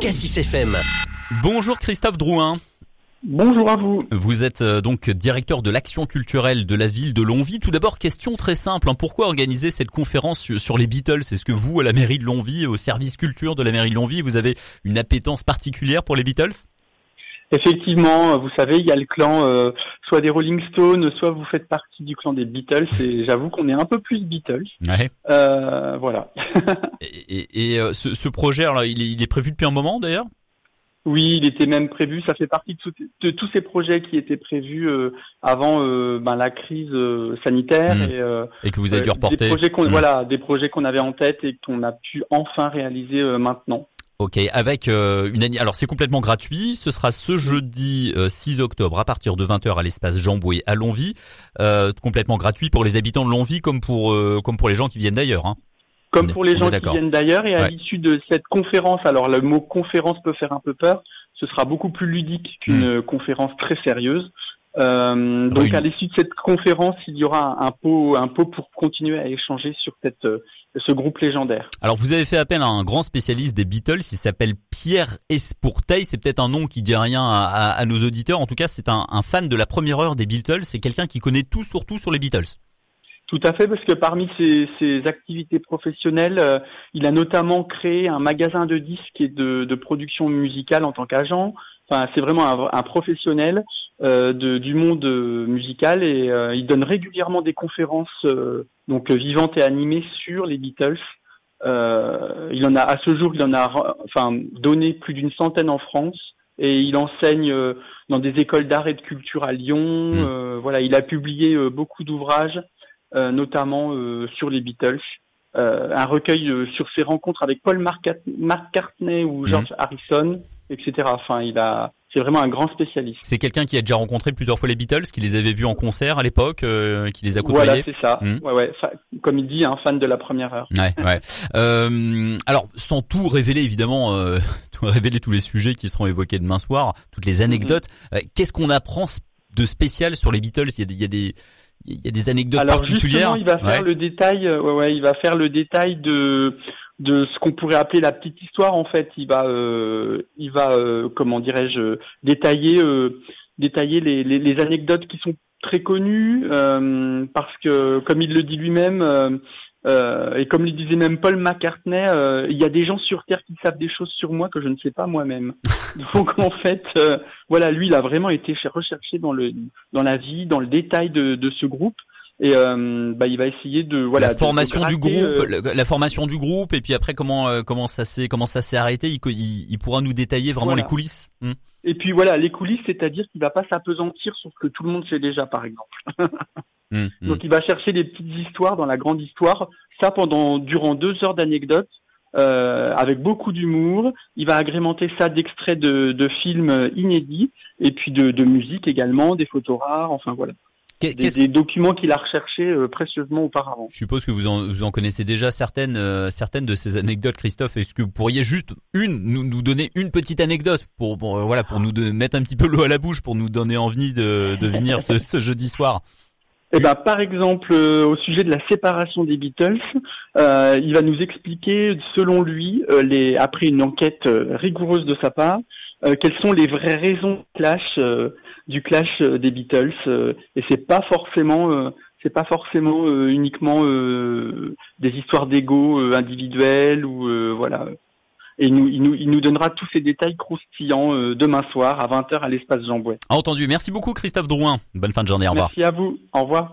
Cassis FM. Bonjour Christophe Drouin. Bonjour à vous. Vous êtes euh, donc directeur de l'action culturelle de la ville de Longwy. Tout d'abord, question très simple. hein. Pourquoi organiser cette conférence sur les Beatles? Est-ce que vous, à la mairie de Longwy, au service culture de la mairie de Longwy, vous avez une appétence particulière pour les Beatles? Effectivement, vous savez, il y a le clan euh, soit des Rolling Stones, soit vous faites partie du clan des Beatles, et j'avoue qu'on est un peu plus Beatles. Ouais. Euh, voilà. Et, et- et, euh, ce, ce projet, alors, il, est, il est prévu depuis un moment d'ailleurs? Oui, il était même prévu, ça fait partie de, tout- de tous ces projets qui étaient prévus euh, avant euh, ben, la crise euh, sanitaire Mm. et euh, et que vous avez dû euh, reporter des projets qu'on Mm. voilà, des projets qu'on avait en tête et qu'on a pu enfin réaliser euh, maintenant. Ok, avec euh, une année. Alors c'est complètement gratuit. Ce sera ce jeudi euh, 6 octobre à partir de 20h à l'espace Jean Bouet à Longwy. Euh, complètement gratuit pour les habitants de Longwy comme pour euh, comme pour les gens qui viennent d'ailleurs. Hein. Comme est- pour les gens qui viennent d'ailleurs, et à Ouais. l'issue de cette conférence, alors le mot conférence peut faire un peu peur, ce sera beaucoup plus ludique qu'une euh, conférence très sérieuse. Euh, donc Oui. à l'issue de cette conférence, il y aura un pot, un pot pour continuer à échanger sur cette, euh, ce groupe légendaire. Alors vous avez fait appel à un grand spécialiste des Beatles. Il s'appelle Pierre Esporteil. C'est peut-être un nom qui dit rien à, à- à nos auditeurs. En tout cas, c'est un, un fan de la première heure des Beatles. C'est quelqu'un qui connaît tout surtout sur les Beatles. Tout à fait, parce que parmi ses, ses activités professionnelles, euh, il a notamment créé un magasin de disques et de, de production musicale en tant qu'agent. Enfin, c'est vraiment un, un professionnel de, du monde euh, musical et euh, il donne régulièrement des conférences euh, donc euh, vivantes et animées sur les Beatles. Euh, il en a à ce jour, il en a enfin donné plus d'une centaine en France et il enseigne euh, dans des écoles d'art et de culture à Lyon. Mm. Euh, voilà, il a publié euh, beaucoup d'ouvrages euh, notamment euh, sur les Beatles. Euh, un recueil euh, sur ses rencontres avec Paul McCartney ou George Harrison, etc. Enfin, il a, c'est vraiment un grand spécialiste. C'est quelqu'un qui a déjà rencontré plusieurs fois les Beatles, qui les avait vus en concert à l'époque, euh, qui les a Voilà, côtoyés. c'est ça. Mm. Ouais, ouais. Fa- comme il dit, un fan de la première heure. Ouais, ouais. Euh, alors, sans tout révéler, évidemment, euh, tout révéler tous les sujets qui seront évoqués demain soir, toutes les anecdotes. Mhm. euh, Qu'est-ce qu'on apprend de spécial sur les Beatles? Il y a des, il y a des, il y a des anecdotes Alors particulières. justement, il va faire Ouais. le détail. euh, ouais, ouais, il va faire le détail de de ce qu'on pourrait appeler la petite histoire. En fait, il va, euh, il va, euh, comment dirais-je, détailler, euh, détailler les, les, les anecdotes qui sont très connues, euh, parce que, comme il le dit lui-même, euh, et comme le disait même Paul McCartney, euh, il y a des gens sur Terre qui savent des choses sur moi que je ne sais pas moi-même. Donc en fait, euh, voilà, lui, il a vraiment été cher- recherché dans le dans la vie, dans le détail de, de ce groupe, et bah, il va essayer de voilà la formation de du gratter, groupe, la, la formation du groupe, et puis après comment comment ça s'est comment ça s'est arrêté. Il, co- il, il pourra nous détailler vraiment Voilà. les coulisses. Hmm. et puis voilà, les coulisses, c'est-à-dire qu'il va pas s'apesantir sur ce que tout le monde sait déjà, par exemple. Hmm, hmm. Donc il va chercher des petites histoires dans la grande histoire, ça pendant durant deux heures d'anecdotes. euh, avec beaucoup d'humour, il va agrémenter ça d'extraits de, de films inédits et puis de, de musique également, des photos rares, enfin voilà, des, documents qu'il a recherchés euh, précieusement auparavant. Je suppose que vous en, vous en connaissez déjà certaines, euh, certaines de ces anecdotes, Christophe. Est-ce que vous pourriez juste une, nous, nous donner une petite anecdote pour, pour, voilà, pour nous de, mettre un petit peu l'eau à la bouche, pour nous donner envie de, de venir ce, ce jeudi soir? Eh ben, par exemple, euh, au sujet de la séparation des Beatles, euh, il va nous expliquer, selon lui, euh, les, après une enquête euh, rigoureuse de sa part, euh, quelles sont les vraies raisons du clash, euh, du clash des Beatles. euh, et c'est pas forcément, euh, c'est pas forcément euh, uniquement euh, des histoires d'ego euh, individuels ou euh, voilà. Et il nous, il nous, il nous donnera tous ces détails croustillants euh, demain soir à 20h à l'espace Jean Bouet. Entendu. Merci beaucoup, Christophe Drouin. Bonne fin de journée. Au revoir. Merci à vous. Au revoir.